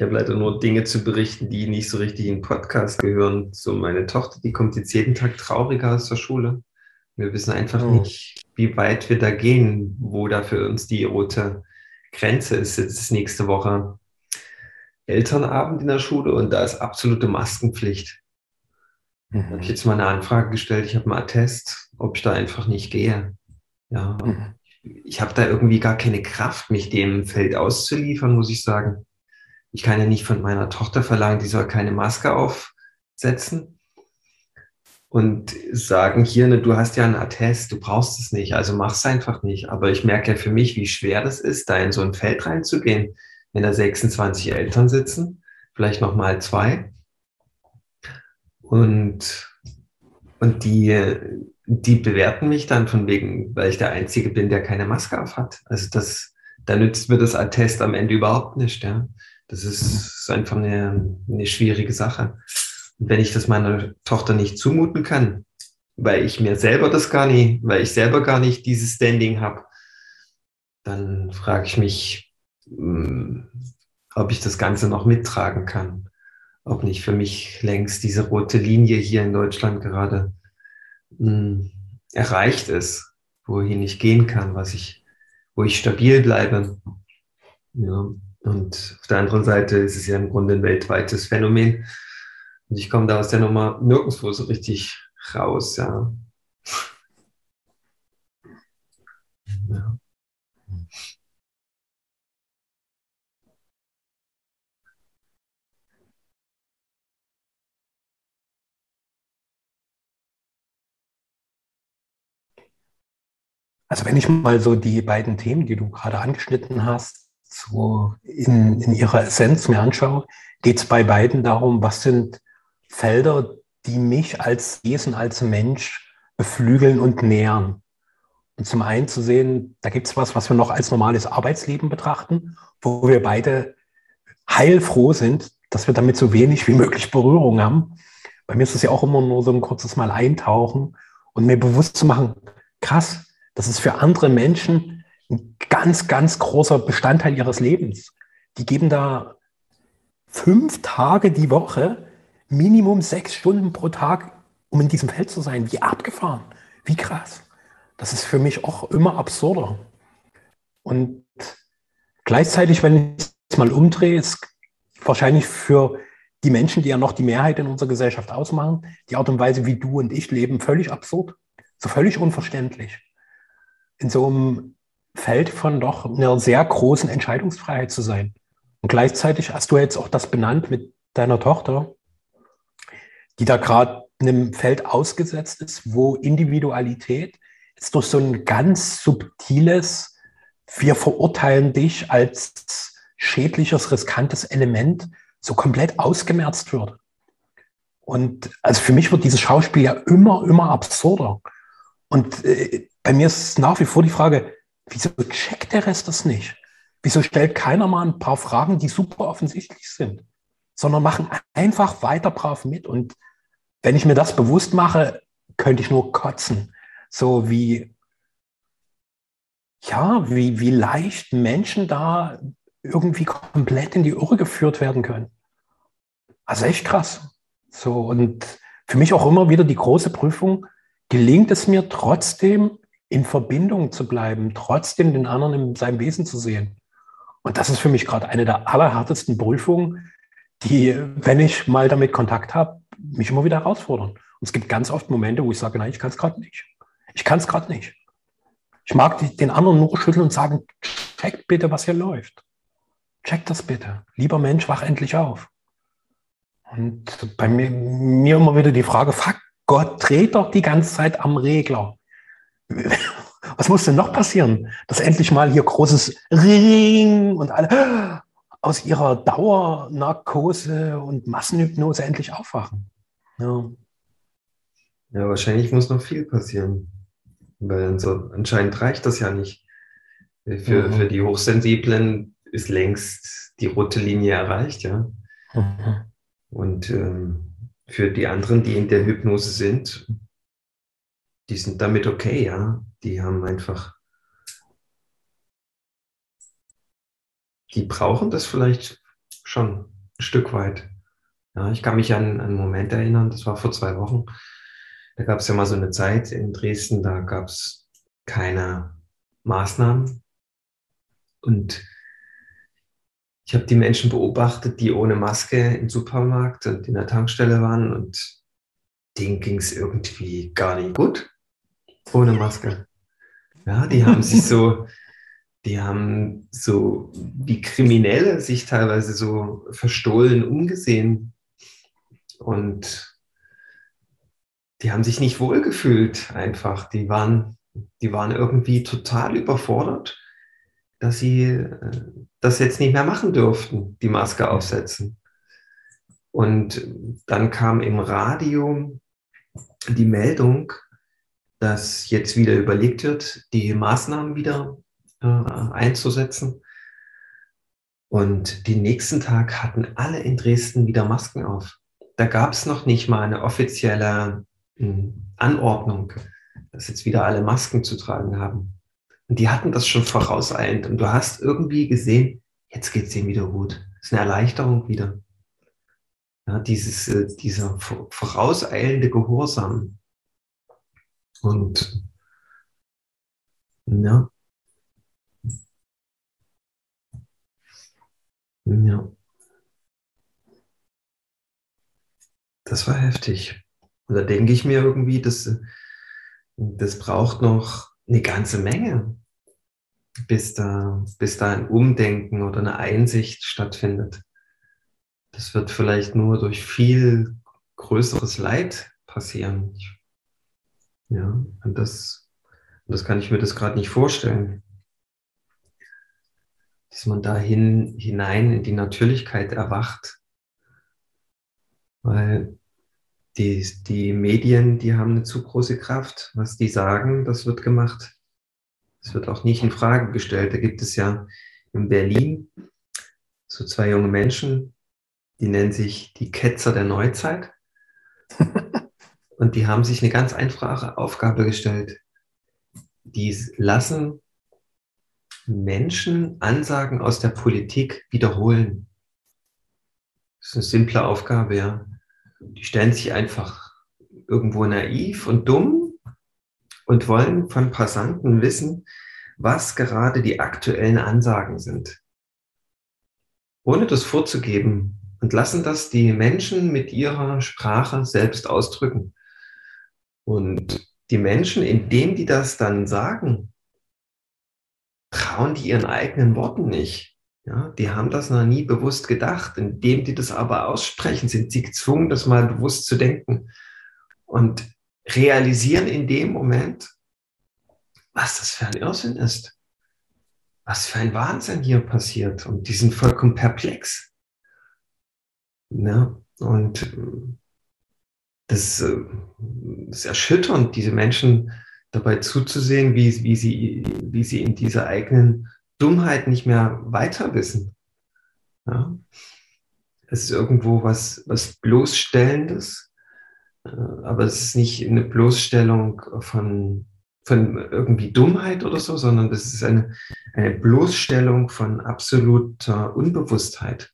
Ich habe leider nur Dinge zu berichten, die nicht so richtig in den Podcast gehören. So meine Tochter, die kommt jetzt jeden Tag trauriger aus der Schule. Wir wissen einfach oh. nicht, wie weit wir da gehen, wo da für uns die rote Grenze ist. Jetzt ist nächste Woche Elternabend in der Schule und da ist absolute Maskenpflicht. Mhm. Da habe ich jetzt mal eine Anfrage gestellt, ich habe einen Attest, ob ich da einfach nicht gehe. Ja, mhm. ich habe da irgendwie gar keine Kraft, mich dem Feld auszuliefern, muss ich sagen. Ich kann ja nicht von meiner Tochter verlangen, die soll keine Maske aufsetzen und sagen, hier, ne, du hast ja einen Attest, du brauchst es nicht, also mach es einfach nicht. Aber ich merke ja für mich, wie schwer das ist, da in so ein Feld reinzugehen, wenn da 26 Eltern sitzen, vielleicht noch mal zwei. Und, und die, die bewerten mich dann von wegen, weil ich der Einzige bin, der keine Maske auf hat. Also das, da nützt mir das Attest am Ende überhaupt nicht. Ja. Das ist einfach eine, eine schwierige Sache. Und wenn ich das meiner Tochter nicht zumuten kann, weil ich mir selber das gar nicht, weil ich selber gar nicht dieses Standing habe, dann frage ich mich, hm, ob ich das Ganze noch mittragen kann. Ob nicht für mich längst diese rote Linie hier in Deutschland gerade mh, hm, erreicht ist, wohin ich gehen kann, was ich, wo ich stabil bleibe. Ja. Und auf der anderen Seite ist es ja im Grunde ein weltweites Phänomen. Und ich komme da aus der Nummer nirgendwo so richtig raus, ja. ja. Also wenn ich mal so die beiden Themen, die du gerade angeschnitten hast, so in, in ihrer Essenz mir anschaue, geht es bei beiden darum, was sind Felder, die mich als Wesen, als Mensch beflügeln und nähern. Und zum einen zu sehen, da gibt es was, was wir noch als normales Arbeitsleben betrachten, wo wir beide heilfroh sind, dass wir damit so wenig wie möglich Berührung haben. Bei mir ist es ja auch immer nur so ein kurzes Mal eintauchen und mir bewusst zu machen, krass, das ist für andere Menschen ein ganz, ganz großer Bestandteil ihres Lebens. Die geben da fünf Tage die Woche, Minimum sechs Stunden pro Tag, um in diesem Feld zu sein. Wie abgefahren, wie krass. Das ist für mich auch immer absurder. Und gleichzeitig, wenn ich es mal umdrehe, ist wahrscheinlich für die Menschen, die ja noch die Mehrheit in unserer Gesellschaft ausmachen, die Art und Weise, wie du und ich leben, völlig absurd. So völlig unverständlich. In so einem Feld von doch einer sehr großen Entscheidungsfreiheit zu sein. Und gleichzeitig hast du jetzt auch das benannt mit deiner Tochter, die da gerade einem Feld ausgesetzt ist, wo Individualität jetzt durch so ein ganz subtiles, wir verurteilen dich als schädliches, riskantes Element so komplett ausgemerzt wird. Und also für mich wird dieses Schauspiel ja immer, immer absurder. Und äh, bei mir ist nach wie vor die Frage, Wieso checkt der Rest das nicht? Wieso stellt keiner mal ein paar Fragen, die super offensichtlich sind, sondern machen einfach weiter brav mit? Und wenn ich mir das bewusst mache, könnte ich nur kotzen. So wie, ja, wie, wie leicht Menschen da irgendwie komplett in die Irre geführt werden können. Also echt krass. So, und für mich auch immer wieder die große Prüfung, gelingt es mir trotzdem, in Verbindung zu bleiben, trotzdem den anderen in seinem Wesen zu sehen. Und das ist für mich gerade eine der allerhärtesten Prüfungen, die, wenn ich mal damit Kontakt habe, mich immer wieder herausfordern. Und es gibt ganz oft Momente, wo ich sage, nein, ich kann es gerade nicht. Ich kann es gerade nicht. Ich mag den anderen nur schütteln und sagen, check bitte, was hier läuft. Check das bitte. Lieber Mensch, wach endlich auf. Und bei mir, mir immer wieder die Frage, fuck, Gott dreht doch die ganze Zeit am Regler was muss denn noch passieren, dass endlich mal hier großes Ring und alle aus ihrer Dauernarkose und Massenhypnose endlich aufwachen? Ja. ja, wahrscheinlich muss noch viel passieren, weil so, anscheinend reicht das ja nicht. Für, mhm. für die Hochsensiblen ist längst die rote Linie erreicht, ja. Mhm. Und ähm, für die anderen, die in der Hypnose sind, die sind damit okay, ja. Die haben einfach, die brauchen das vielleicht schon. ein Stück weit. Ja, ich kann mich an, einen Moment erinnern, das war vor zwei Wochen. Da gab es ja mal so eine Zeit in Dresden, da gab es keine Maßnahmen. Und ich habe die Menschen beobachtet, die ohne Maske im Supermarkt und in der Tankstelle waren und denen ging es irgendwie gar nicht gut ohne Maske. Ja, die haben sich so, die haben so wie Kriminelle sich teilweise so verstohlen umgesehen und die haben sich nicht wohlgefühlt einfach. Die waren, die waren irgendwie total überfordert dass sie äh, das jetzt nicht mehr machen durften, die Maske aufsetzen. Und dann kam im Radio die Meldung, dass jetzt wieder überlegt wird, die Maßnahmen wieder äh, einzusetzen. Und den nächsten Tag hatten alle in Dresden wieder Masken auf. Da gab es noch nicht mal eine offizielle äh, Anordnung, dass jetzt wieder alle Masken zu tragen haben. Und die hatten das schon vorauseilend. Und du hast irgendwie gesehen, jetzt geht es ihnen wieder gut. Das ist eine Erleichterung wieder. Ja, dieses, äh, dieser vorauseilende Gehorsam. Und ja. Ja. Das war heftig. Und da denke ich mir irgendwie, das, das braucht noch eine ganze Menge bis da, bis da ein Umdenken oder eine Einsicht stattfindet. Das wird vielleicht nur durch viel größeres Leid passieren. Ja, und das, und das kann ich mir das gerade nicht vorstellen. Dass man dahin hinein in die Natürlichkeit erwacht. Weil die, die Medien, die haben eine zu große Kraft. Was die sagen, das wird gemacht. Es wird auch nicht in Frage gestellt. Da gibt es ja in Berlin so zwei junge Menschen, die nennen sich die Ketzer der Neuzeit. Und die haben sich eine ganz einfache Aufgabe gestellt. Die lassen Menschen Ansagen aus der Politik wiederholen. Das ist eine simple Aufgabe, ja. Die stellen sich einfach irgendwo naiv und dumm und wollen von Passanten wissen, was gerade die aktuellen Ansagen sind. Ohne das vorzugeben und lassen das die Menschen mit ihrer Sprache selbst ausdrücken. Und die Menschen, indem die das dann sagen, trauen die ihren eigenen Worten nicht. Ja, die haben das noch nie bewusst gedacht. Indem die das aber aussprechen, sind sie gezwungen, das mal bewusst zu denken. Und realisieren in dem Moment, was das für ein Irrsinn ist. Was für ein Wahnsinn hier passiert. Und die sind vollkommen perplex. Ja, und äh, das äh, ist erschütternd, diese Menschen dabei zuzusehen, wie, wie, sie, wie sie in dieser eigenen Dummheit nicht mehr weiter wissen. Ja? Es ist irgendwo was, was Bloßstellendes, äh, aber es ist nicht eine Bloßstellung von, von irgendwie Dummheit oder so, sondern das ist eine, eine Bloßstellung von absoluter Unbewusstheit.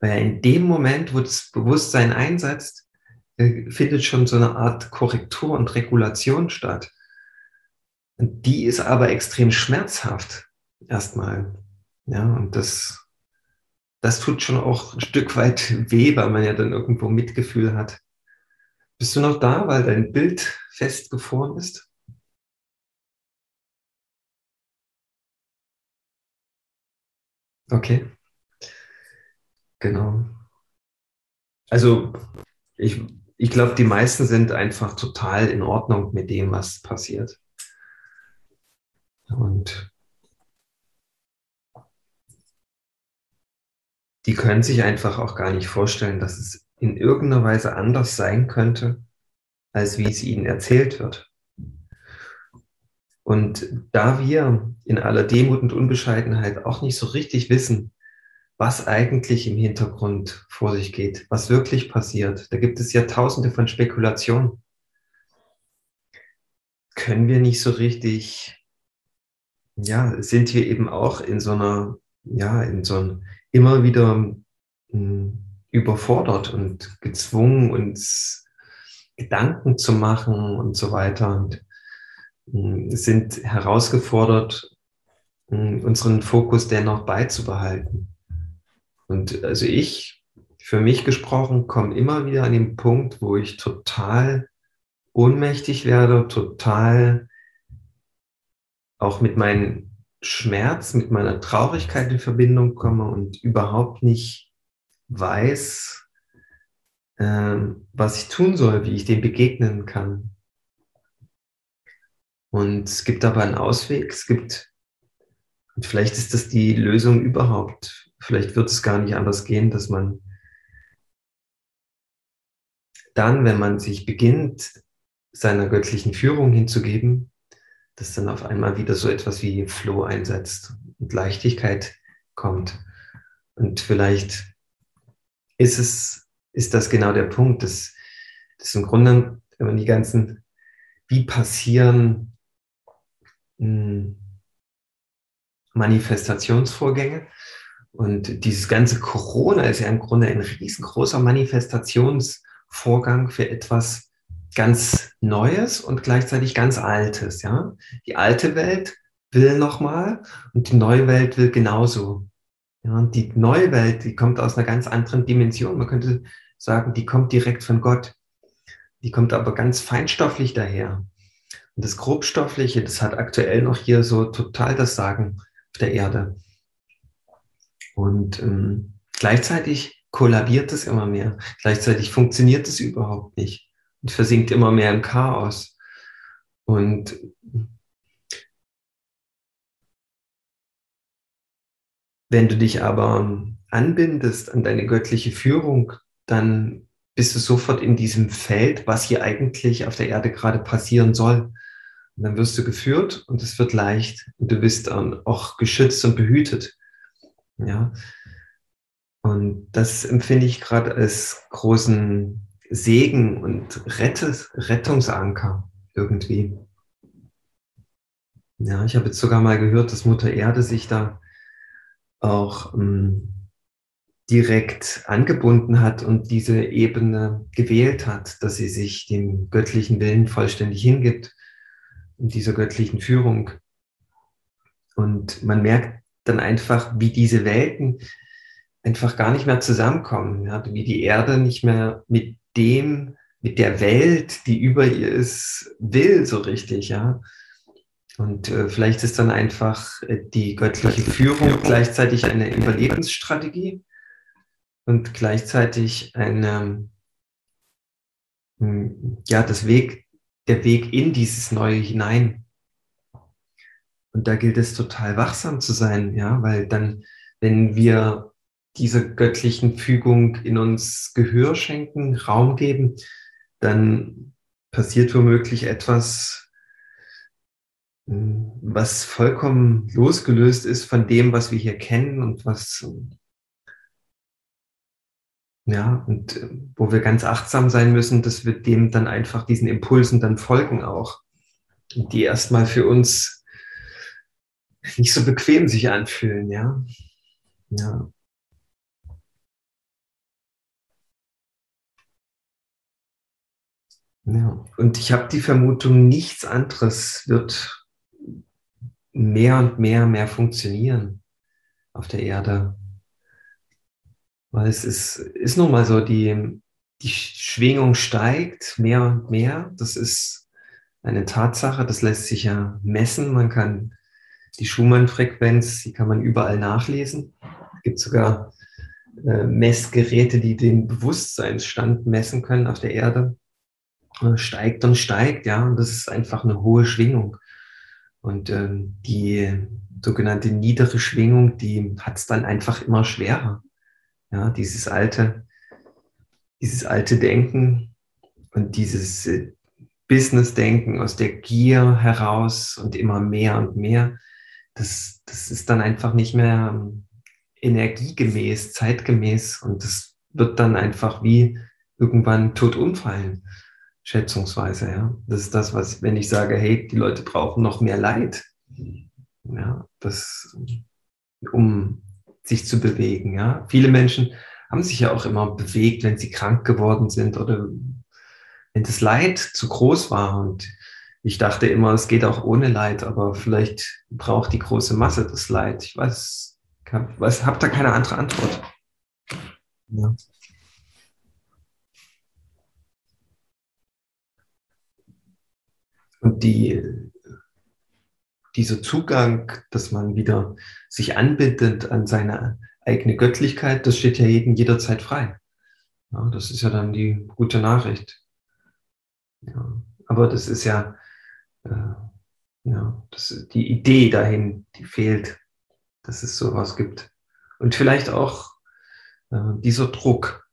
Weil in dem Moment, wo das Bewusstsein einsetzt, äh, findet schon so eine Art Korrektur und Regulation statt. Und die ist aber extrem schmerzhaft erstmal. Ja, und das, das tut schon auch ein Stück weit weh, weil man ja dann irgendwo Mitgefühl hat. Bist du noch da, weil dein Bild festgefroren ist? Okay. Genau. Also ich, ich glaube, die meisten sind einfach total in Ordnung mit dem, was passiert. Und die können sich einfach auch gar nicht vorstellen, dass es in irgendeiner Weise anders sein könnte, als wie es ihnen erzählt wird. Und da wir in aller Demut und Unbescheidenheit auch nicht so richtig wissen, was eigentlich im Hintergrund vor sich geht, was wirklich passiert, da gibt es ja tausende von Spekulationen, können wir nicht so richtig, ja, sind wir eben auch in so einer ja, in so, ein, immer wieder hm, überfordert und gezwungen, uns Gedanken zu machen und so weiter und hm, sind herausgefordert, hm, unseren Fokus dennoch beizubehalten. Und also ich, für mich gesprochen, komme immer wieder an den Punkt, wo ich total ohnmächtig werde, total auch mit meinem Schmerz, mit meiner Traurigkeit in Verbindung komme und überhaupt nicht weiß, äh, was ich tun soll, wie ich dem begegnen kann. Und es gibt aber einen Ausweg, es gibt, und vielleicht ist das die Lösung überhaupt, vielleicht wird es gar nicht anders gehen, dass man dann, wenn man sich beginnt, seiner göttlichen Führung hinzugeben, dass dann auf einmal wieder so etwas wie Flow einsetzt und Leichtigkeit kommt. Und vielleicht ist es, ist das genau der Punkt, dass, dass im Grunde, wenn man die ganzen, wie passieren mh, hm, Manifestationsvorgänge und dieses ganze Corona ist ja im Grunde ein riesengroßer Manifestationsvorgang für etwas, ganz Neues und gleichzeitig ganz Altes. Ja? Die alte Welt will nochmal und die neue Welt will genauso. Ja, und die neue Welt, die kommt aus einer ganz anderen Dimension. Man könnte sagen, die kommt direkt von Gott. Die kommt aber ganz feinstofflich daher. Und das Grobstoffliche, das hat aktuell noch hier so total das Sagen auf der Erde. Und ähm, gleichzeitig kollabiert es immer mehr. Gleichzeitig funktioniert es überhaupt nicht und versinkt immer mehr im Chaos. Und wenn du dich aber anbindest an deine göttliche Führung, dann bist du sofort in diesem Feld, was hier eigentlich auf der Erde gerade passieren soll. Und dann wirst du geführt und es wird leicht und du bist auch geschützt und behütet. Ja. Und das empfinde ich gerade als großen Segen und Rettes, Rettungsanker irgendwie. Ja, ich habe jetzt sogar mal gehört, dass Mutter Erde sich da auch ähm, direkt angebunden hat und diese Ebene gewählt hat, dass sie sich dem göttlichen Willen vollständig hingibt und dieser göttlichen Führung. Und man merkt dann einfach, wie diese Welten einfach gar nicht mehr zusammenkommen, ja, wie die Erde nicht mehr mit dem, mit der Welt, die über ihr ist, will, so richtig, ja. Und äh, vielleicht ist dann einfach äh, die göttliche Führung gleichzeitig eine Überlebensstrategie und gleichzeitig eine, hm, ja, das Weg, der Weg in dieses Neue hinein. Und da gilt es total wachsam zu sein, ja, weil dann, wenn wir dieser göttlichen Fügung in uns Gehör schenken, Raum geben, dann passiert womöglich etwas, hm, was vollkommen losgelöst ist von dem, was wir hier kennen und was, ja, und äh, wo wir ganz achtsam sein müssen, dass wir dem dann einfach diesen Impulsen dann folgen auch, die erstmal für uns nicht so bequem sich anfühlen, ja. Ja. Ja, und ich habe die Vermutung, nichts anderes wird mehr und mehr, mehr funktionieren auf der Erde. Weil es ist, ist nun mal so, die, die Schwingung steigt mehr und mehr. Das ist eine Tatsache, das lässt sich ja messen. Man kann die Schumann-Frequenz, die kann man überall nachlesen. Es gibt sogar äh, Messgeräte, die den Bewusstseinsstand messen können auf der Erde steigt und steigt, ja, und das ist einfach eine hohe Schwingung. Und ähm, die sogenannte niedere Schwingung, die hat es dann einfach immer schwerer. Ja, dieses alte, dieses alte Denken und dieses äh, Business-Denken aus der Gier heraus und immer mehr und mehr, das, das ist dann einfach nicht mehr ähm, energiegemäß, zeitgemäß und das wird dann einfach wie irgendwann tot umfallen schätzungsweise, ja. Das ist das, was, wenn ich sage, hey, die Leute brauchen noch mehr Leid, ja, das, um sich zu bewegen. Ja, viele Menschen haben sich ja auch immer bewegt, wenn sie krank geworden sind oder wenn das Leid zu groß war. Und ich dachte immer, es geht auch ohne Leid, aber vielleicht braucht die große Masse das Leid. Ich weiß, was, habe da keine andere Antwort. Ja. Und die, dieser Zugang, dass man wieder sich anbindet an seine eigene Göttlichkeit, das steht ja jedem jederzeit frei. Ja, das ist ja dann die gute Nachricht. Ja, aber das ist ja, ja das, die Idee dahin, die fehlt, dass es sowas gibt. Und vielleicht auch äh, dieser Druck,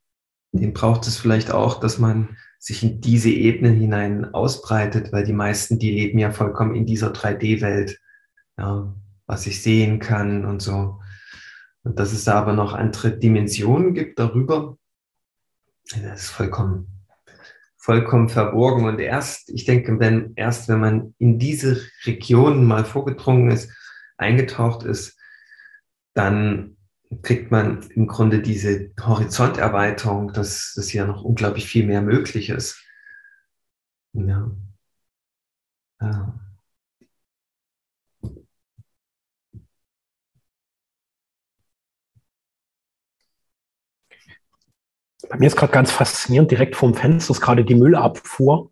den braucht es vielleicht auch, dass man sich in diese Ebenen hinein ausbreitet, weil die meisten, die leben ja vollkommen in dieser 3D-Welt, ja, was ich sehen kann und so. Und dass es da aber noch andere Dimensionen gibt darüber, das ist vollkommen, vollkommen verborgen. Und erst, ich denke, wenn, erst wenn man in diese Regionen mal vorgedrungen ist, eingetaucht ist, dann kriegt man im Grunde diese Horizonterweiterung, dass, dass hier noch unglaublich viel mehr möglich ist. Ja. ja. Bei mir ist gerade ganz faszinierend, direkt vorm Fenster ist gerade die Müllabfuhr.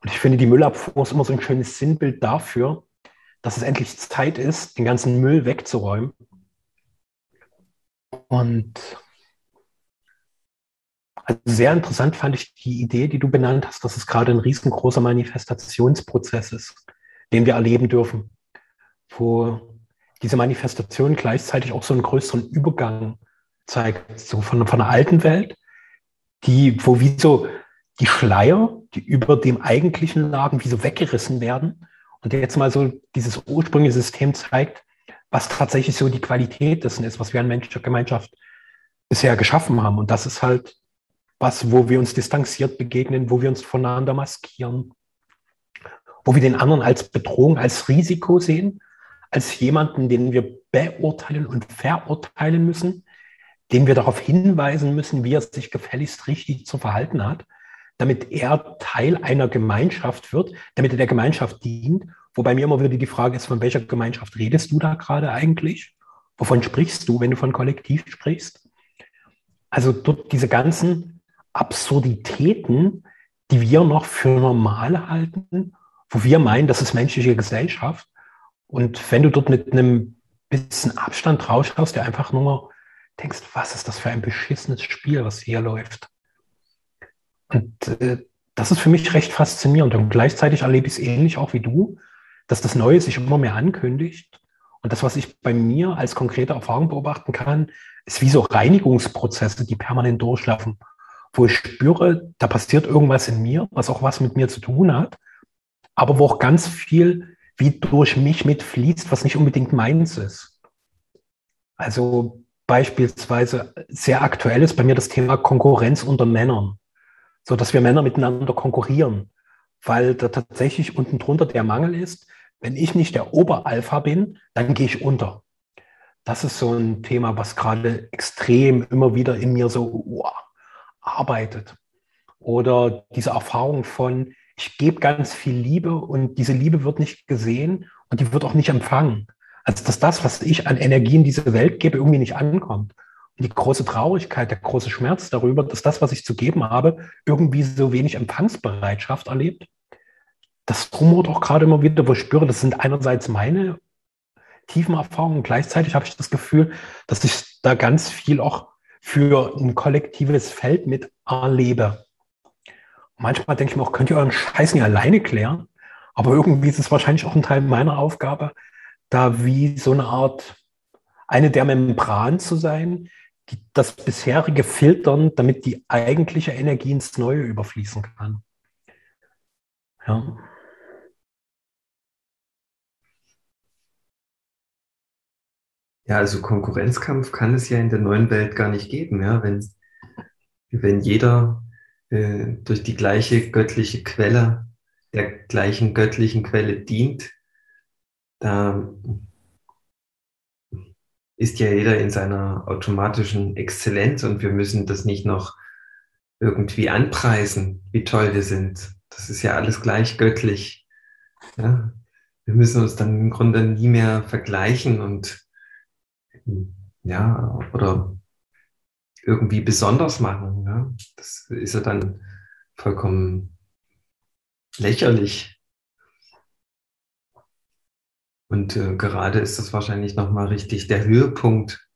Und ich finde, die Müllabfuhr ist immer so ein schönes Sinnbild dafür, dass es endlich Zeit ist, den ganzen Müll wegzuräumen. Und also sehr interessant fand ich die Idee, die du benannt hast, dass es gerade ein riesengroßer Manifestationsprozess ist, den wir erleben dürfen, wo diese Manifestation gleichzeitig auch so einen größeren Übergang zeigt, so von, von der alten Welt, die, wo wie so die Schleier, die über dem eigentlichen lagen, wie so weggerissen werden und jetzt mal so dieses ursprüngliche System zeigt, was tatsächlich so die Qualität dessen ist, was wir an menschlicher Gemeinschaft bisher geschaffen haben. Und das ist halt was, wo wir uns distanziert begegnen, wo wir uns voneinander maskieren, wo wir den anderen als Bedrohung, als Risiko sehen, als jemanden, den wir beurteilen und verurteilen müssen, den wir darauf hinweisen müssen, wie er sich gefälligst richtig zu verhalten hat, damit er Teil einer Gemeinschaft wird, damit er der Gemeinschaft dient Wobei mir immer wieder die Frage ist, von welcher Gemeinschaft redest du da gerade eigentlich? Wovon sprichst du, wenn du von Kollektiv sprichst? Also dort diese ganzen Absurditäten, die wir noch für normal halten, wo wir meinen, das ist menschliche Gesellschaft. Und wenn du dort mit einem bisschen Abstand rausschaust, der einfach nur denkst, was ist das für ein beschissenes Spiel, was hier läuft. Und äh, das ist für mich recht faszinierend. Und gleichzeitig erlebe ich es ähnlich auch wie du, dass das Neue sich immer mehr ankündigt. Und das, was ich bei mir als konkrete Erfahrung beobachten kann, ist wie so Reinigungsprozesse, die permanent durchlaufen, wo ich spüre, da passiert irgendwas in mir, was auch was mit mir zu tun hat, aber wo auch ganz viel wie durch mich mitfließt, was nicht unbedingt meins ist. Also beispielsweise sehr aktuell ist bei mir das Thema Konkurrenz unter Männern, so dass wir Männer miteinander konkurrieren, weil da tatsächlich unten drunter der Mangel ist, wenn ich nicht der Oberalpha bin, dann gehe ich unter. Das ist so ein Thema, was gerade extrem immer wieder in mir so wow, arbeitet. Oder diese Erfahrung von, ich gebe ganz viel Liebe und diese Liebe wird nicht gesehen und die wird auch nicht empfangen. Also dass das, was ich an Energie in diese Welt gebe, irgendwie nicht ankommt. Und die große Traurigkeit, der große Schmerz darüber, dass das, was ich zu geben habe, irgendwie so wenig Empfangsbereitschaft erlebt das rumort auch gerade immer wieder, wo ich spüre, das sind einerseits meine tiefen Erfahrungen, gleichzeitig habe ich das Gefühl, dass ich da ganz viel auch für ein kollektives Feld mit erlebe. manchmal denke ich mir auch, könnt ihr euren Scheiß nicht alleine klären? Aber irgendwie ist es wahrscheinlich auch ein Teil meiner Aufgabe, da wie so eine Art, eine der Membran zu sein, die das bisherige filtern, damit die eigentliche Energie ins Neue überfließen kann. Ja. Ja, also Konkurrenzkampf kann es ja in der neuen Welt gar nicht geben, ja, wenn, wenn jeder äh, durch die gleiche göttliche Quelle, der gleichen göttlichen Quelle dient, da, ist ja jeder in seiner automatischen Exzellenz und wir müssen das nicht noch irgendwie anpreisen, wie toll wir sind. Das ist ja alles gleich göttlich. Ja? Wir müssen uns dann im Grunde nie mehr vergleichen und ja, oder irgendwie besonders machen. Ja? Das ist ja dann vollkommen lächerlich. Und äh, gerade ist das wahrscheinlich nochmal richtig der Höhepunkt.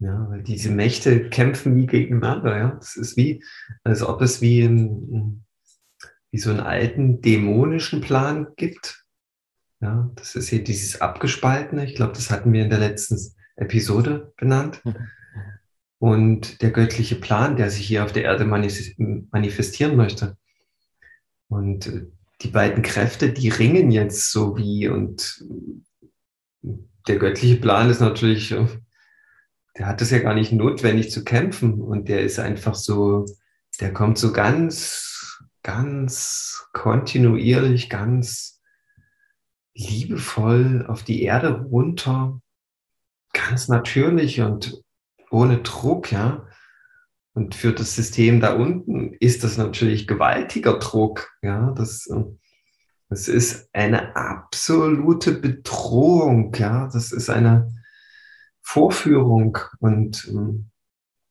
Ja, weil diese Mächte kämpfen wie gegeneinander. Ja, das ist wie, als ob es wie, ein, wie so einen alten dämonischen Plan gibt. Ja, das ist hier dieses Abgespaltene. Ich glaube, das hatten wir in der letzten Episode benannt. Mhm. Und der göttliche Plan, der sich hier auf der Erde manifestieren möchte. Und äh, die beiden Kräfte, die ringen jetzt so wie und der göttliche Plan ist natürlich, der hat es ja gar nicht notwendig zu kämpfen und der ist einfach so, der kommt so ganz, ganz kontinuierlich, ganz liebevoll auf die Erde runter, ganz natürlich und ohne Druck, ja. Und für das System da unten ist das natürlich gewaltiger Druck. Ja, das, das ist eine absolute Bedrohung. Ja, das ist eine Vorführung und ähm,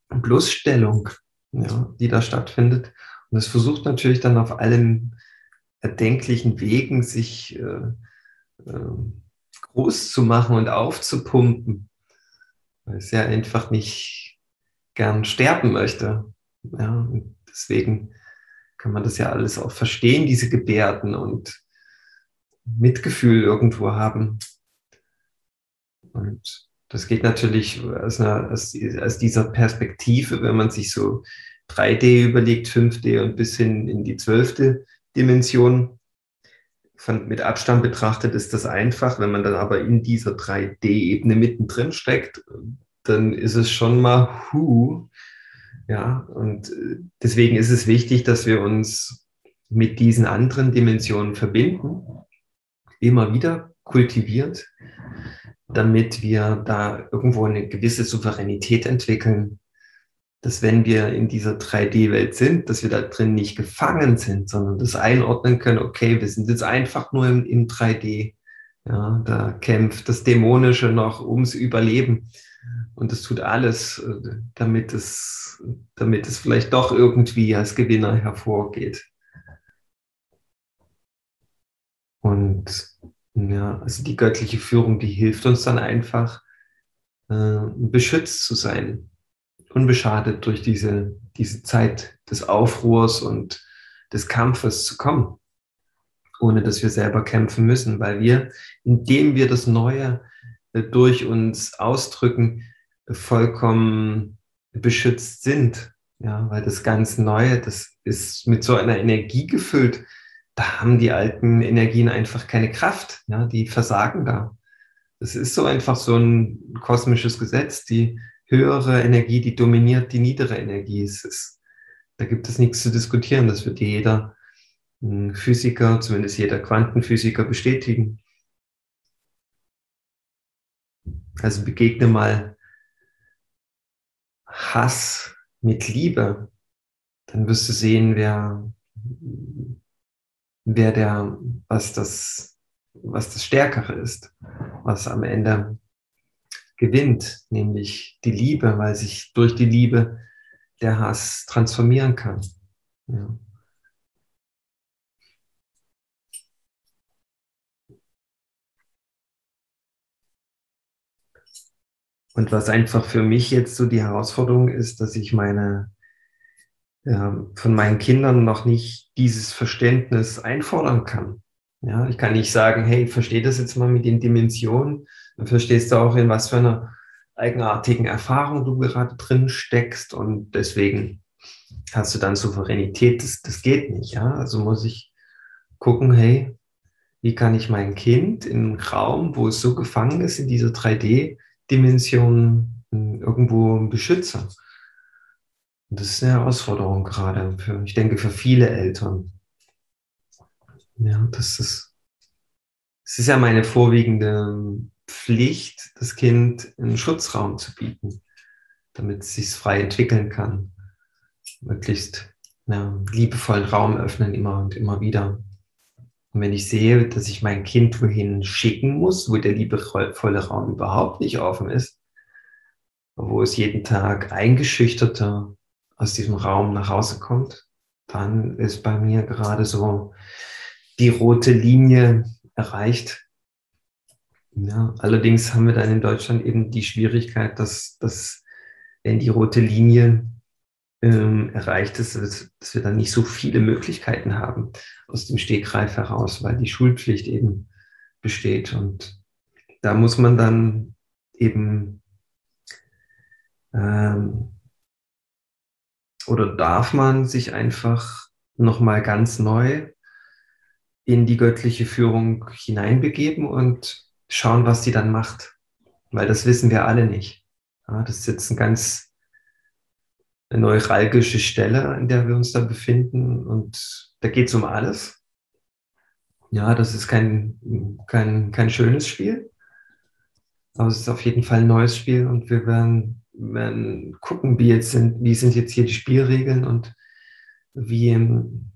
Bloßstellung, ja, die da stattfindet. Und es versucht natürlich dann auf allen erdenklichen Wegen sich äh, äh, groß zu machen und aufzupumpen, weil es ja einfach nicht gern sterben möchte. Ja, deswegen kann man das ja alles auch verstehen, diese Gebärden und Mitgefühl irgendwo haben. Und das geht natürlich aus, einer, aus, aus dieser Perspektive, wenn man sich so 3D überlegt, 5D und bis hin in die zwölfte Dimension. Von, mit Abstand betrachtet ist das einfach. Wenn man dann aber in dieser 3D-Ebene mittendrin steckt, dann ist es schon mal hu. Ja, und äh, deswegen ist es wichtig, dass wir uns mit diesen anderen Dimensionen verbinden, immer wieder kultiviert, damit wir da irgendwo eine gewisse Souveränität entwickeln, dass wenn wir in dieser 3D-Welt sind, dass wir da drin nicht gefangen sind, sondern das einordnen können, okay, wir sind jetzt einfach nur im, im 3D. Ja, da kämpft das Dämonische noch ums Überleben. Und es tut alles, äh, damit es, damit es vielleicht doch irgendwie als Gewinner hervorgeht. Und ja, also die göttliche Führung, die hilft uns dann einfach, äh, beschützt zu sein, unbeschadet durch diese, diese Zeit des Aufruhrs und des Kampfes zu kommen, ohne dass wir selber kämpfen müssen, weil wir, indem wir das Neue durch uns ausdrücken, vollkommen beschützt sind. Ja, weil das ganz Neue, das ist mit so einer Energie gefüllt. Da haben die alten Energien einfach keine Kraft. Ja, die versagen da. Das ist so einfach so ein kosmisches Gesetz. Die höhere Energie, die dominiert die niedere Energie. Es ist, da gibt es nichts zu diskutieren. Das wird jeder hm, Physiker, zumindest jeder Quantenphysiker bestätigen. Also begegne mal Hass mit Liebe, dann wirst du sehen, wer, wer der, was das, was das Stärkere ist, was am Ende gewinnt, nämlich die Liebe, weil sich durch die Liebe der Hass transformieren kann. Ja. Und was einfach für mich jetzt so die Herausforderung ist, dass ich meine, ja, von meinen Kindern noch nicht dieses Verständnis einfordern kann. Ja, ich kann nicht sagen, hey, versteh das jetzt mal mit den Dimensionen. Dann verstehst du auch, in was für einer eigenartigen Erfahrung du gerade drin steckst und deswegen hast du dann Souveränität. Das, das geht nicht. Ja, also muss ich gucken, hey, wie kann ich mein Kind in einem Raum, wo es so gefangen ist in dieser 3D, Dimension hm, irgendwo beschütze. Und das ist eine Herausforderung gerade, für, ich denke, für viele Eltern. Ja, das ist, das ist ja meine vorwiegende Pflicht, das Kind einen Schutzraum zu bieten, damit es sich frei entwickeln kann. Möglichst ja, liebevollen Raum öffnen, immer und immer wieder. Und wenn ich sehe, dass ich mein Kind wohin schicken muss, wo der liebevolle Raum überhaupt nicht offen ist, wo es jeden Tag eingeschüchterter aus diesem Raum nach Hause kommt, dann ist bei mir gerade so die rote Linie erreicht. Ja, allerdings haben wir dann in Deutschland eben die Schwierigkeit, dass, dass wenn die rote Linie ähm, erreicht ist, dass, dass wir dann nicht so viele Möglichkeiten haben aus dem Stegreif heraus, weil die Schulpflicht eben besteht. Und da muss man dann eben ähm, oder darf man sich einfach nochmal ganz neu in die göttliche Führung hineinbegeben und schauen, was sie dann macht. Weil das wissen wir alle nicht. Ja, das ist jetzt eine ganz neuralgische Stelle, an der wir uns da befinden. Und da geht es um alles. Ja, das ist kein, kein, kein schönes Spiel. Aber es ist auf jeden Fall ein neues Spiel und wir werden werden gucken, wie, jetzt sind, wie sind jetzt hier die Spielregeln und wie,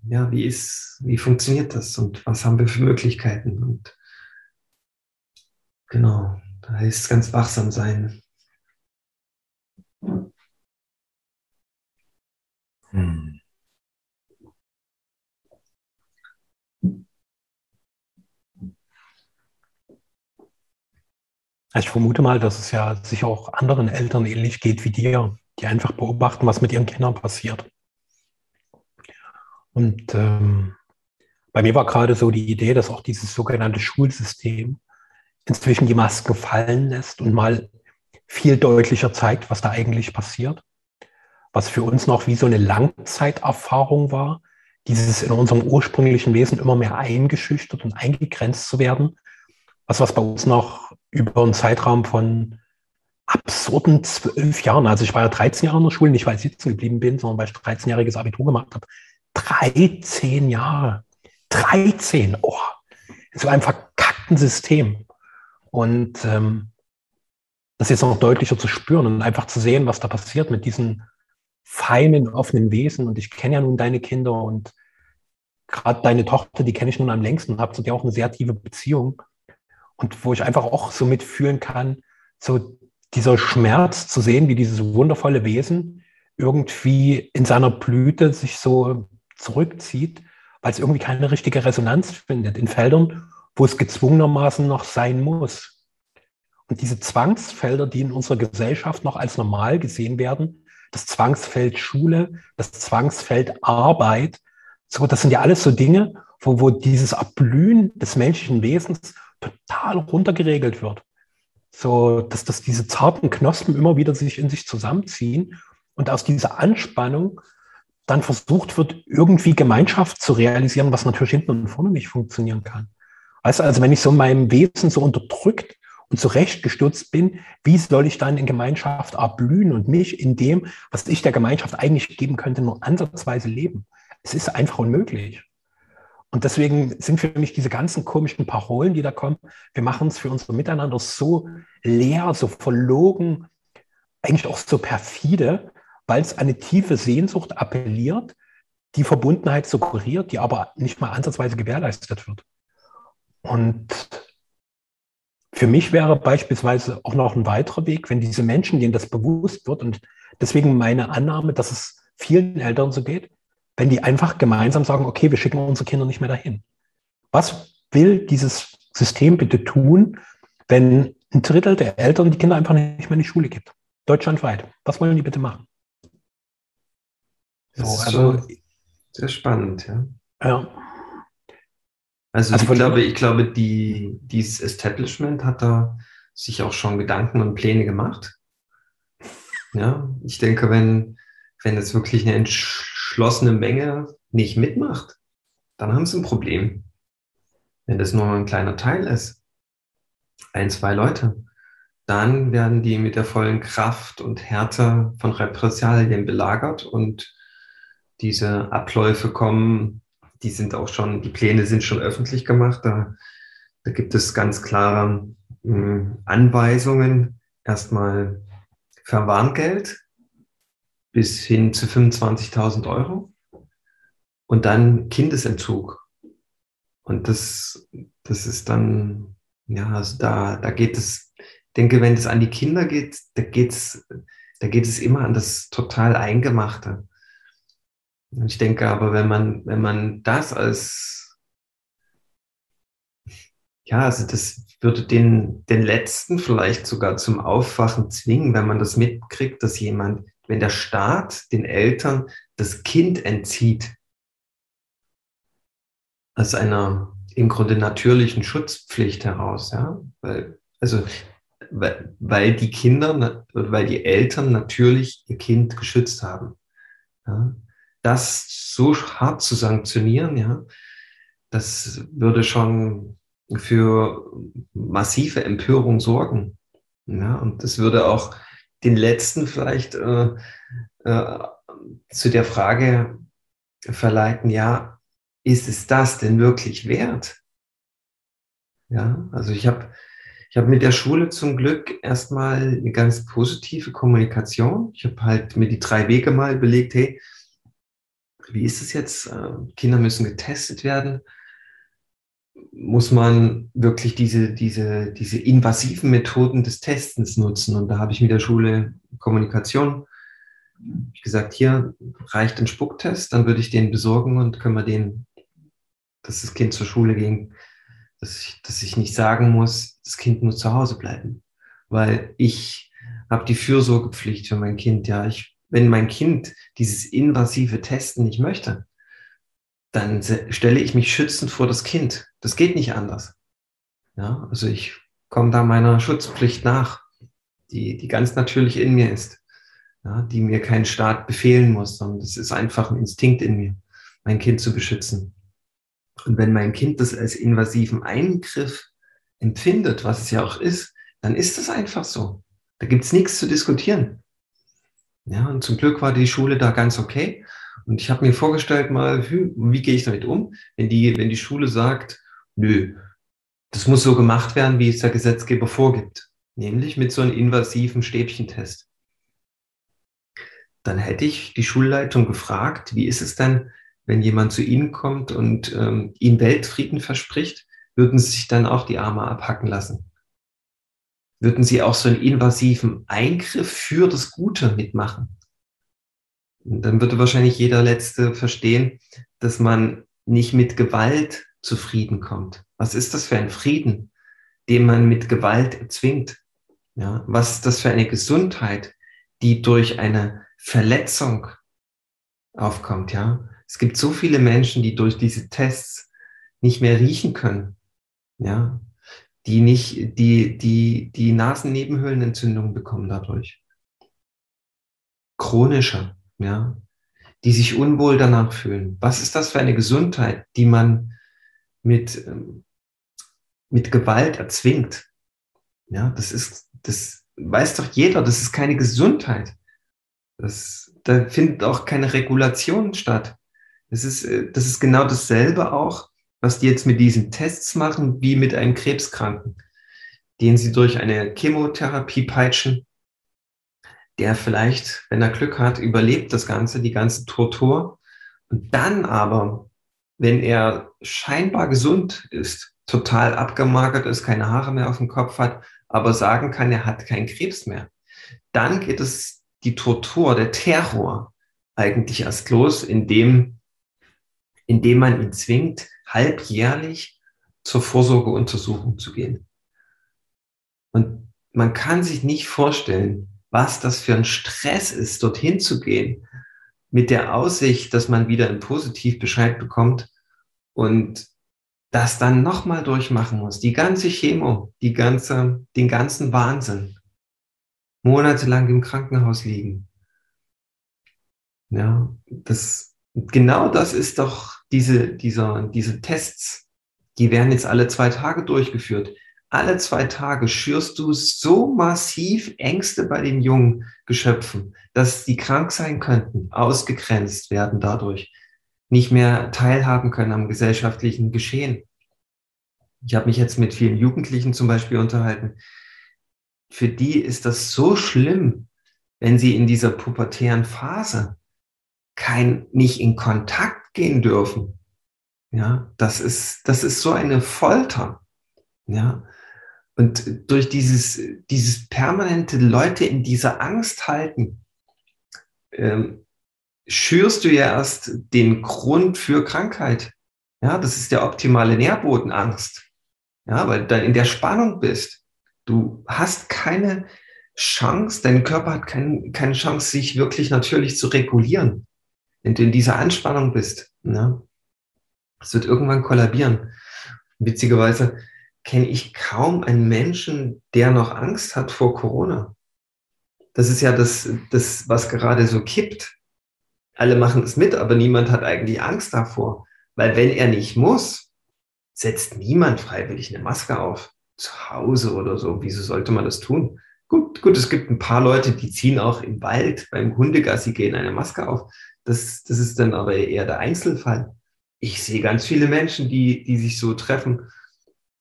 ja, wie, ist, wie funktioniert das und was haben wir für Möglichkeiten. Und genau, da heißt ganz wachsam sein. Hm. Ich vermute mal, dass es ja sicher auch anderen Eltern ähnlich geht wie dir, die einfach beobachten, was mit ihren Kindern passiert. Und ähm, bei mir war gerade so die Idee, dass auch dieses sogenannte Schulsystem inzwischen die Masken fallen lässt und mal viel deutlicher zeigt, was da eigentlich passiert. Was für uns noch wie so eine Langzeiterfahrung war, dieses in unserem ursprünglichen Wesen immer mehr eingeschüchtert und eingegrenzt zu werden. Was, was bei uns noch über einen Zeitraum von absurden zwölf Jahren, also ich war ja 13 Jahre in der Schule, nicht weil ich sitzen geblieben bin, sondern weil ich 13-jähriges Abitur gemacht habe. 13 Jahre. 13, oh, in so einem verkackten System. Und ähm, das jetzt noch deutlicher zu spüren und einfach zu sehen, was da passiert mit diesen feinen, offenen Wesen. Und ich kenne ja nun deine Kinder und gerade deine Tochter, die kenne ich nun am längsten, habe zu dir auch eine sehr tiefe Beziehung und wo ich einfach auch so mitfühlen kann, so dieser Schmerz zu sehen, wie dieses wundervolle Wesen irgendwie in seiner Blüte sich so zurückzieht, weil es irgendwie keine richtige Resonanz findet in Feldern, wo es gezwungenermaßen noch sein muss. Und diese Zwangsfelder, die in unserer Gesellschaft noch als normal gesehen werden, das Zwangsfeld Schule, das Zwangsfeld Arbeit, so, das sind ja alles so Dinge, wo, wo dieses Erblühen des menschlichen Wesens total runtergeregelt wird. So, dass, dass diese zarten Knospen immer wieder sich in sich zusammenziehen und aus dieser Anspannung dann versucht wird, irgendwie Gemeinschaft zu realisieren, was natürlich hinten und vorne nicht funktionieren kann. Weißt du, also wenn ich so in meinem Wesen so unterdrückt und zurechtgestutzt bin, wie soll ich dann in Gemeinschaft erblühen und mich in dem, was ich der Gemeinschaft eigentlich geben könnte, nur ansatzweise leben? Es ist einfach unmöglich. Und deswegen sind für mich diese ganzen komischen Parolen, die da kommen, wir machen es für unser Miteinander so leer, so verlogen, eigentlich auch so perfide, weil es eine tiefe Sehnsucht appelliert, die Verbundenheit suggeriert, die aber nicht mal ansatzweise gewährleistet wird. Und für mich wäre beispielsweise auch noch ein weiterer Weg, wenn diese Menschen, denen das bewusst wird, und deswegen meine Annahme, dass es vielen Eltern so geht, wenn die einfach gemeinsam sagen, okay, wir schicken unsere Kinder nicht mehr dahin. Was will dieses System bitte tun, wenn ein Drittel der Eltern die Kinder einfach nicht mehr in die Schule gibt? Deutschlandweit. Was wollen die bitte machen? So, also, sehr spannend, ja. Ja. Also, also ich glaube, ich glaube, die, dieses Establishment hat da sich auch schon Gedanken und Pläne gemacht. Ja, ich denke, wenn, wenn es wirklich eine Entscheidung geschlossene Menge nicht mitmacht, dann haben sie ein Problem. Wenn das nur ein kleiner Teil ist, ein, zwei Leute, dann werden die mit der vollen Kraft und Härte von Repressalien belagert und diese Abläufe kommen, die sind auch schon, die Pläne sind schon öffentlich gemacht. Da, da gibt es ganz klare hm, Anweisungen erstmal Verwarngeld bis hin zu 25.000 Euro und dann Kindesentzug. Und das, das ist dann, ja, also da, da geht es, denke, wenn es an die Kinder geht, da geht's, da geht es immer an das total Eingemachte. Ich denke aber, wenn man, wenn man das als, ja, also das würde den, den Letzten vielleicht sogar zum Aufwachen zwingen, wenn man das mitkriegt, dass jemand, wenn der Staat den Eltern das Kind entzieht, aus einer im Grunde natürlichen Schutzpflicht heraus, ja, weil, also, weil, weil die Kinder, weil die Eltern natürlich ihr Kind geschützt haben. Ja. Das so hart zu sanktionieren, ja, das würde schon für massive Empörung sorgen. Ja, und das würde auch den letzten vielleicht äh, äh, zu der Frage verleiten, ja, ist es das denn wirklich wert? Ja, also ich habe ich hab mit der Schule zum Glück erstmal eine ganz positive Kommunikation. Ich habe halt mir die drei Wege mal überlegt, hey, wie ist es jetzt? Äh, Kinder müssen getestet werden muss man wirklich diese, diese, diese invasiven Methoden des Testens nutzen. Und da habe ich mit der Schule Kommunikation gesagt, hier reicht ein Spucktest, dann würde ich den besorgen und können wir den, dass das Kind zur Schule ging, dass ich, dass ich nicht sagen muss, das Kind muss zu Hause bleiben. Weil ich habe die Fürsorgepflicht für mein Kind. Ja, ich, wenn mein Kind dieses invasive Testen nicht möchte, dann stelle ich mich schützend vor das Kind. Das geht nicht anders. Ja, also ich komme da meiner Schutzpflicht nach, die, die ganz natürlich in mir ist, ja, die mir kein Staat befehlen muss, sondern das ist einfach ein Instinkt in mir, mein Kind zu beschützen. Und wenn mein Kind das als invasiven Eingriff empfindet, was es ja auch ist, dann ist das einfach so. Da gibt's nichts zu diskutieren. Ja, und zum Glück war die Schule da ganz okay. Und ich habe mir vorgestellt mal, wie, wie gehe ich damit um, wenn die, wenn die Schule sagt, nö, das muss so gemacht werden, wie es der Gesetzgeber vorgibt, nämlich mit so einem invasiven Stäbchentest. Dann hätte ich die Schulleitung gefragt, wie ist es denn, wenn jemand zu Ihnen kommt und ähm, Ihnen Weltfrieden verspricht, würden Sie sich dann auch die Arme abhacken lassen? Würden Sie auch so einen invasiven Eingriff für das Gute mitmachen? Und dann würde wahrscheinlich jeder Letzte verstehen, dass man nicht mit Gewalt zu Frieden kommt. Was ist das für ein Frieden, den man mit Gewalt erzwingt? Ja, was ist das für eine Gesundheit, die durch eine Verletzung aufkommt? Ja, es gibt so viele Menschen, die durch diese Tests nicht mehr riechen können. Ja, die nicht, die, die, die Nasennebenhöhlenentzündung bekommen dadurch. Chronische ja, die sich unwohl danach fühlen. Was ist das für eine Gesundheit, die man mit, ähm, mit Gewalt erzwingt? Ja, das ist, das weiß doch jeder, das ist keine Gesundheit. Das, da findet auch keine Regulation statt. Das ist, äh, das ist genau dasselbe auch, was die jetzt mit diesen Tests machen, wie mit einem Krebskranken, den sie durch eine Chemotherapie peitschen der vielleicht, wenn er Glück hat, überlebt das Ganze, die ganze Tortur. Und dann aber, wenn er scheinbar gesund ist, total abgemagert ist, keine Haare mehr auf dem Kopf hat, aber sagen kann, er hat keinen Krebs mehr, dann geht es die Tortur, der Terror eigentlich erst los, indem, indem man ihn zwingt, halbjährlich zur Vorsorgeuntersuchung zu gehen. Und man kann sich nicht vorstellen, was das für ein Stress ist, dorthin zu gehen, mit der Aussicht, dass man wieder einen Positivbescheid bekommt und das dann nochmal durchmachen muss. Die ganze Chemo, die ganze, den ganzen Wahnsinn. Monatelang im Krankenhaus liegen. Ja, das, genau das ist doch diese, dieser, diese Tests. Die werden jetzt alle zwei Tage durchgeführt alle zwei Tage schürst du so massiv Ängste bei den jungen Geschöpfen, dass die krank sein könnten, ausgegrenzt werden dadurch, nicht mehr teilhaben können am gesellschaftlichen Geschehen. Ich habe mich jetzt mit vielen Jugendlichen zum Beispiel unterhalten. Für die ist das so schlimm, wenn sie in dieser pubertären Phase kein, nicht in Kontakt gehen dürfen. Ja, das ist, das ist so eine Folter. Ja, und durch dieses, dieses permanente Leute in dieser Angst halten, ähm, schürst du ja erst den Grund für Krankheit. Ja, das ist der optimale Nährboden, Angst. Ja, weil du dann in der Spannung bist. Du hast keine Chance, dein Körper hat kein, keine Chance, sich wirklich natürlich zu regulieren. Wenn du in dieser Anspannung bist, ne? es wird irgendwann kollabieren. Witzigerweise kenne ich kaum einen Menschen, der noch Angst hat vor Corona. Das ist ja das, das, was gerade so kippt. Alle machen es mit, aber niemand hat eigentlich Angst davor. Weil wenn er nicht muss, setzt niemand freiwillig eine Maske auf. Zu Hause oder so. Wieso sollte man das tun? Gut, gut, es gibt ein paar Leute, die ziehen auch im Wald beim Hundegassi gehen eine Maske auf. Das, das ist dann aber eher der Einzelfall. Ich sehe ganz viele Menschen, die, die sich so treffen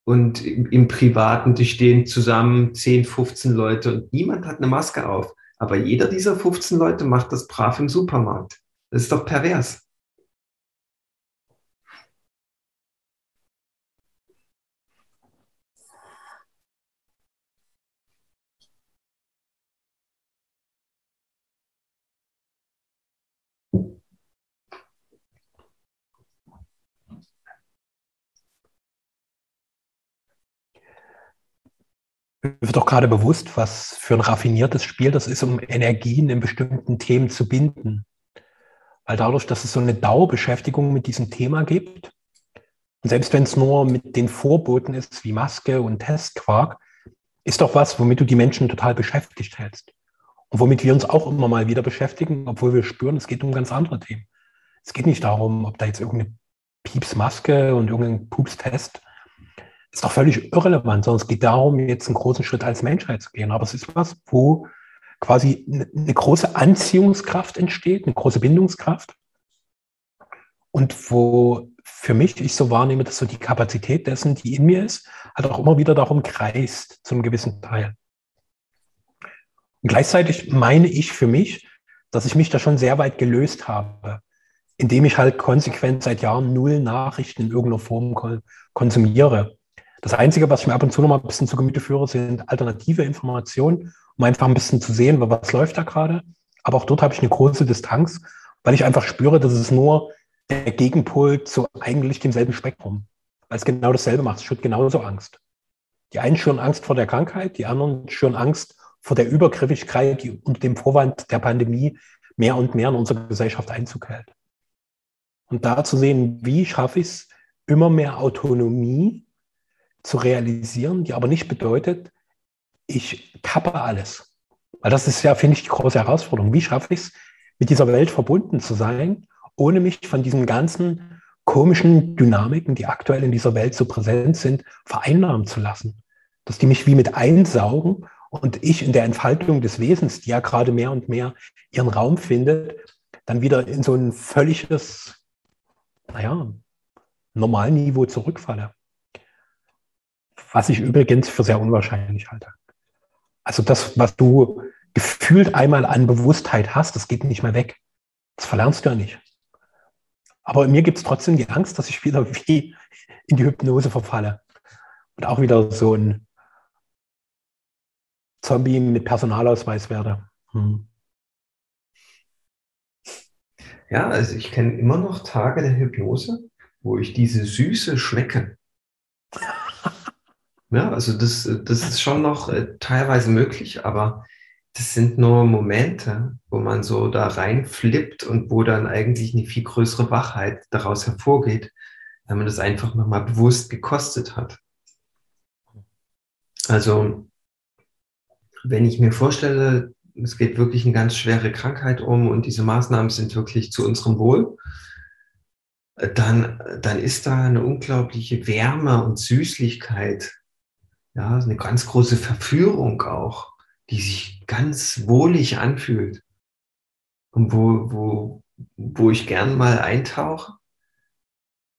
und im, im Privaten, die stehen zusammen, 10, 15 Leute und niemand hat eine Maske auf. Aber jeder dieser 15 Leute macht das brav im Supermarkt. Das ist doch pervers. Wird doch gerade bewusst, was für ein raffiniertes Spiel das ist, um Energien in bestimmten Themen zu binden. Weil dadurch, dass es so eine Dauerbeschäftigung mit diesem Thema gibt, und selbst wenn es nur mit den Vorboten ist, wie Maske und Testquark, ist doch was, womit du die Menschen total beschäftigt hältst. Und womit wir uns auch immer mal wieder beschäftigen, obwohl wir spüren, es geht um ganz andere Themen. Es geht nicht darum, ob da jetzt irgendeine Piepsmaske und irgendein Pupstest ist doch völlig irrelevant, sondern es geht darum, jetzt einen großen Schritt als Menschheit zu gehen. Aber es ist was, wo quasi eine große Anziehungskraft entsteht, eine große Bindungskraft. Und wo für mich ich so wahrnehme, dass so die Kapazität dessen, die in mir ist, halt auch immer wieder darum kreist, zu einem gewissen Teil. Und gleichzeitig meine ich für mich, dass ich mich da schon sehr weit gelöst habe, indem ich halt konsequent seit Jahren null Nachrichten in irgendeiner Form konsumiere. Das Einzige, was ich mir ab und zu noch mal ein bisschen zu Gemüte führe, sind alternative Informationen, um einfach ein bisschen zu sehen, was läuft da gerade. Aber auch dort habe ich eine große Distanz, weil ich einfach spüre, dass es nur der Gegenpol zu eigentlich demselben Spektrum, weil es genau dasselbe macht. Es schürt genauso Angst. Die einen schüren Angst vor der Krankheit, die anderen schüren Angst vor der Übergriffigkeit, die unter dem Vorwand der Pandemie mehr und mehr in unsere Gesellschaft Einzug hält. Und da zu sehen, wie schaffe ich es, immer mehr Autonomie zu realisieren, die aber nicht bedeutet, ich kappe alles. Weil das ist ja, finde ich, die große Herausforderung. Wie schaffe ich es, mit dieser Welt verbunden zu sein, ohne mich von diesen ganzen komischen Dynamiken, die aktuell in dieser Welt so präsent sind, vereinnahmen zu lassen. Dass die mich wie mit einsaugen und ich in der Entfaltung des Wesens, die ja gerade mehr und mehr ihren Raum findet, dann wieder in so ein völliges, naja, Normalniveau zurückfalle was ich übrigens für sehr unwahrscheinlich halte. Also das, was du gefühlt einmal an Bewusstheit hast, das geht nicht mehr weg. Das verlernst du ja nicht. Aber mir gibt es trotzdem die Angst, dass ich wieder wie in die Hypnose verfalle und auch wieder so ein Zombie mit Personalausweis werde. Hm. Ja, also ich kenne immer noch Tage der Hypnose, wo ich diese Süße schmecke. Ja, also das, das ist schon noch äh, teilweise möglich, aber das sind nur Momente, wo man so da reinflippt und wo dann eigentlich eine viel größere Wachheit daraus hervorgeht, wenn man das einfach nochmal bewusst gekostet hat. Also, wenn ich mir vorstelle, es geht wirklich eine ganz schwere Krankheit um und diese Maßnahmen sind wirklich zu unserem Wohl, dann, dann ist da eine unglaubliche Wärme und Süßlichkeit ja, eine ganz große Verführung auch, die sich ganz wohlig anfühlt und wo, wo, wo ich gern mal eintauche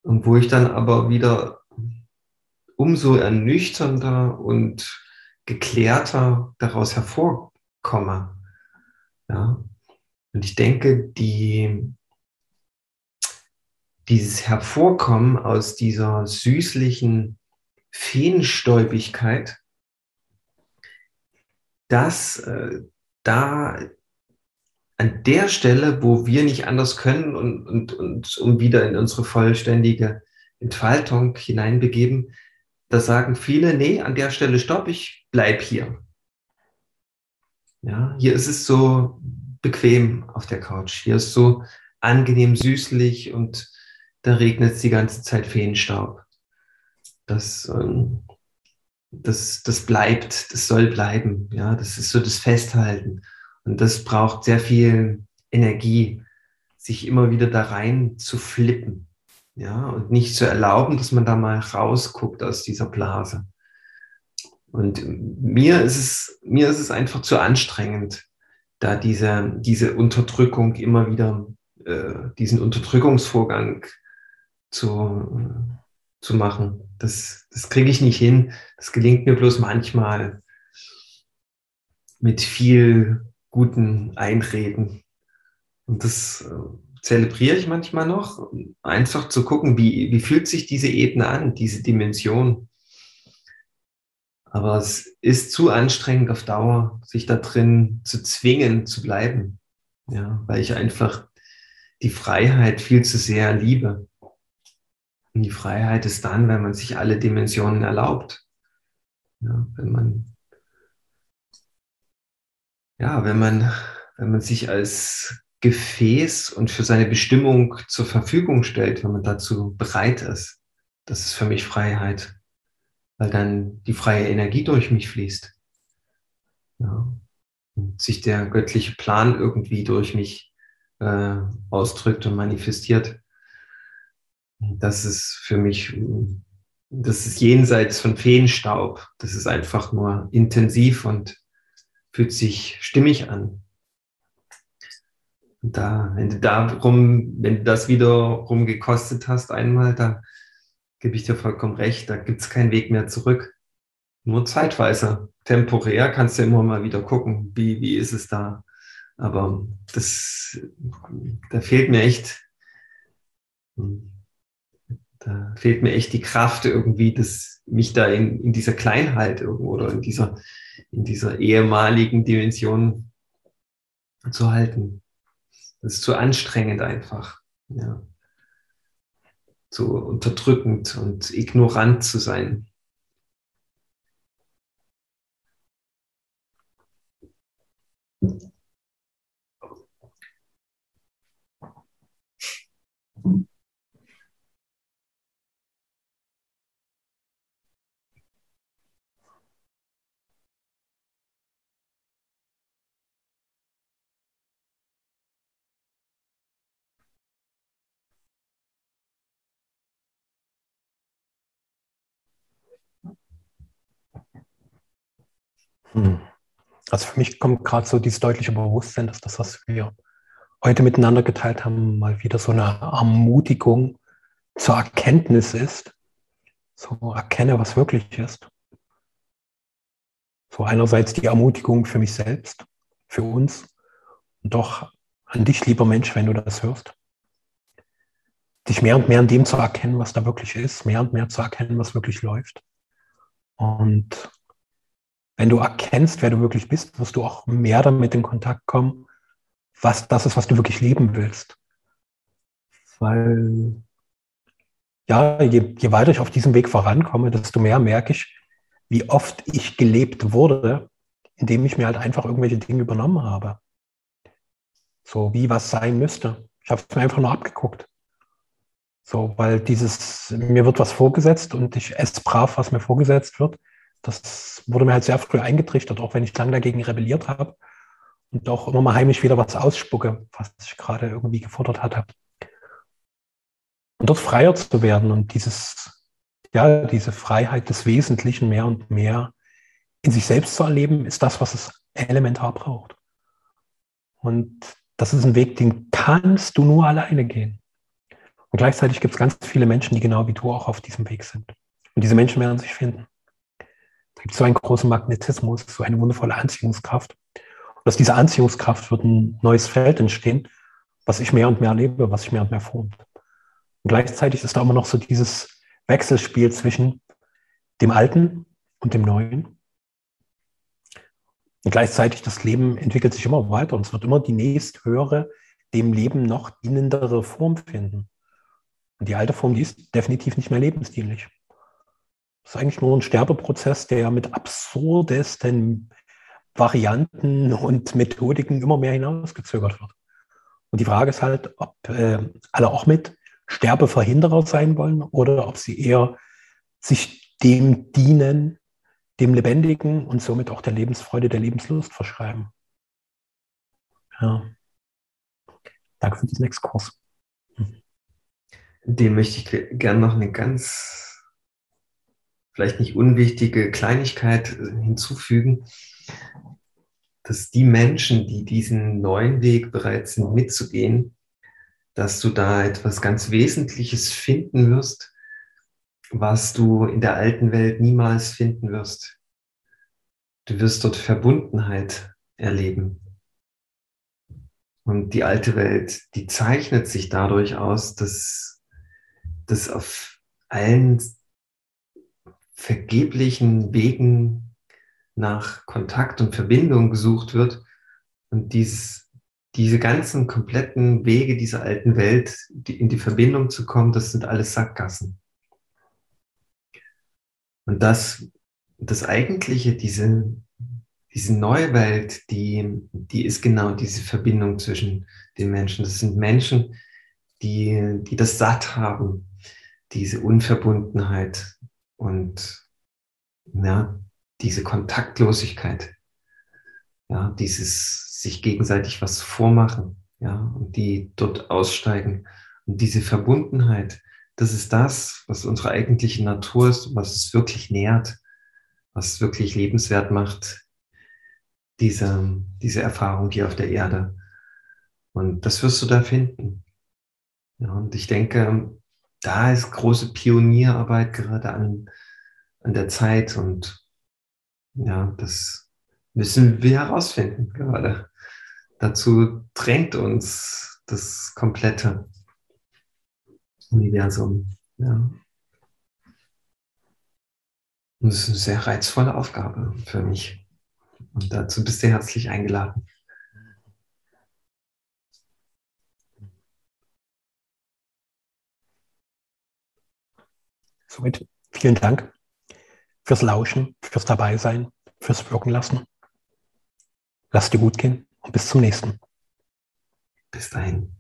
und wo ich dann aber wieder umso ernüchternder und geklärter daraus hervorkomme. Ja? Und ich denke, die, dieses Hervorkommen aus dieser süßlichen Feenstäubigkeit, dass äh, da an der Stelle, wo wir nicht anders können und, und, und um wieder in unsere vollständige Entfaltung hineinbegeben, da sagen viele, nee, an der Stelle stopp, ich bleib hier. Ja, hier ist es so bequem auf der Couch. Hier ist so angenehm süßlich und da regnet es die ganze Zeit Feenstaub. Das, ähm, das, das bleibt, das soll bleiben. Ja, das ist so das Festhalten. Und das braucht sehr viel Energie, sich immer wieder da rein zu flippen. Ja, und nicht zu erlauben, dass man da mal rausguckt aus dieser Blase. Und mir ist es, mir ist es einfach zu anstrengend, da diese, diese Unterdrückung immer wieder, äh, diesen Unterdrückungsvorgang zu, zu machen. Das, das kriege ich nicht hin. Das gelingt mir bloß manchmal mit viel guten Einreden. Und das äh, zelebriere ich manchmal noch, einfach zu gucken, wie, wie fühlt sich diese Ebene an, diese Dimension. Aber es ist zu anstrengend auf Dauer, sich da drin zu zwingen, zu bleiben. Ja, weil ich einfach die Freiheit viel zu sehr liebe. Und die Freiheit ist dann, wenn man sich alle Dimensionen erlaubt. Ja, wenn man, ja, wenn man, wenn man sich als Gefäß und für seine Bestimmung zur Verfügung stellt, wenn man dazu bereit ist. Das ist für mich Freiheit, weil dann die freie Energie durch mich fließt. Ja. Und sich der göttliche Plan irgendwie durch mich äh, ausdrückt und manifestiert. Das ist für mich, das ist jenseits von Feenstaub. Das ist einfach nur intensiv und fühlt sich stimmig an. Und da, wenn du darum, wenn du das wiederum gekostet hast einmal, da gebe ich dir vollkommen recht, da gibt es keinen Weg mehr zurück. Nur zeitweise. Temporär kannst du immer mal wieder gucken, wie, wie ist es da. Aber das, da fehlt mir echt, da fehlt mir echt die Kraft irgendwie, dass mich da in, in dieser Kleinheit irgendwo oder in dieser, in dieser ehemaligen Dimension zu halten. Das ist zu anstrengend einfach. Ja. Zu unterdrückend und ignorant zu sein. Also für mich kommt gerade so dieses deutliche Bewusstsein, dass das, was wir heute miteinander geteilt haben, mal wieder so eine Ermutigung zur Erkenntnis ist. So erkenne, was wirklich ist. So einerseits die Ermutigung für mich selbst, für uns und doch an dich, lieber Mensch, wenn du das hörst. Dich mehr und mehr an dem zu erkennen, was da wirklich ist, mehr und mehr zu erkennen, was wirklich läuft. Und wenn du erkennst, wer du wirklich bist, wirst du auch mehr damit in Kontakt kommen, was das ist, was du wirklich leben willst. Weil, ja, je, je weiter ich auf diesem Weg vorankomme, desto mehr merke ich, wie oft ich gelebt wurde, indem ich mir halt einfach irgendwelche Dinge übernommen habe. So wie was sein müsste. Ich habe es mir einfach nur abgeguckt. So, weil dieses, mir wird was vorgesetzt und ich esse brav, was mir vorgesetzt wird das wurde mir halt sehr früh eingetrichtert, auch wenn ich lange dagegen rebelliert habe und auch immer mal heimlich wieder was ausspucke, was ich gerade irgendwie gefordert hatte. Und dort freier zu werden und dieses, ja, diese Freiheit des Wesentlichen mehr und mehr in sich selbst zu erleben, ist das, was es elementar braucht. Und das ist ein Weg, den kannst du nur alleine gehen. Und gleichzeitig gibt es ganz viele Menschen, die genau wie du auch auf diesem Weg sind. Und diese Menschen werden sich finden. Da gibt es so einen großen Magnetismus, so eine wundervolle Anziehungskraft. Und aus dieser Anziehungskraft wird ein neues Feld entstehen, was ich mehr und mehr erlebe, was sich mehr und mehr formt. Und gleichzeitig ist da immer noch so dieses Wechselspiel zwischen dem Alten und dem Neuen. Und gleichzeitig das Leben entwickelt sich immer weiter und es wird immer die nächsthöhere, dem Leben noch dienendere Form finden. Und die alte Form, die ist definitiv nicht mehr lebensdienlich. Das ist eigentlich nur ein Sterbeprozess, der mit absurdesten Varianten und Methodiken immer mehr hinausgezögert wird. Und die Frage ist halt, ob äh, alle auch mit Sterbeverhinderer sein wollen oder ob sie eher sich dem dienen, dem Lebendigen und somit auch der Lebensfreude, der Lebenslust verschreiben. Ja. Danke für diesen Exkurs. Dem möchte ich gerne noch eine ganz, vielleicht nicht unwichtige Kleinigkeit hinzufügen, dass die Menschen, die diesen neuen Weg bereit sind mitzugehen, dass du da etwas ganz Wesentliches finden wirst, was du in der alten Welt niemals finden wirst. Du wirst dort Verbundenheit erleben. Und die alte Welt, die zeichnet sich dadurch aus, dass, dass auf allen vergeblichen Wegen nach Kontakt und Verbindung gesucht wird und dies, diese ganzen kompletten Wege dieser alten Welt, die in die Verbindung zu kommen, das sind alles Sackgassen. Und das, das Eigentliche, diese, diese neue Welt, die, die ist genau diese Verbindung zwischen den Menschen. Das sind Menschen, die, die das satt haben, diese Unverbundenheit und ja, diese Kontaktlosigkeit, ja, dieses sich gegenseitig was vormachen, ja, und die dort aussteigen. Und diese Verbundenheit, das ist das, was unsere eigentliche Natur ist, was es wirklich nährt, was es wirklich lebenswert macht, diese, diese Erfahrung hier auf der Erde. Und das wirst du da finden. Ja, und ich denke, da ist große Pionierarbeit gerade an, an der Zeit und ja, das müssen wir herausfinden gerade. Dazu drängt uns das komplette Universum. Ja. Und das ist eine sehr reizvolle Aufgabe für mich. Und dazu bist du herzlich eingeladen. Somit vielen Dank fürs Lauschen, fürs Dabeisein, fürs Wirken lassen. Lass dir gut gehen und bis zum nächsten. Bis dahin.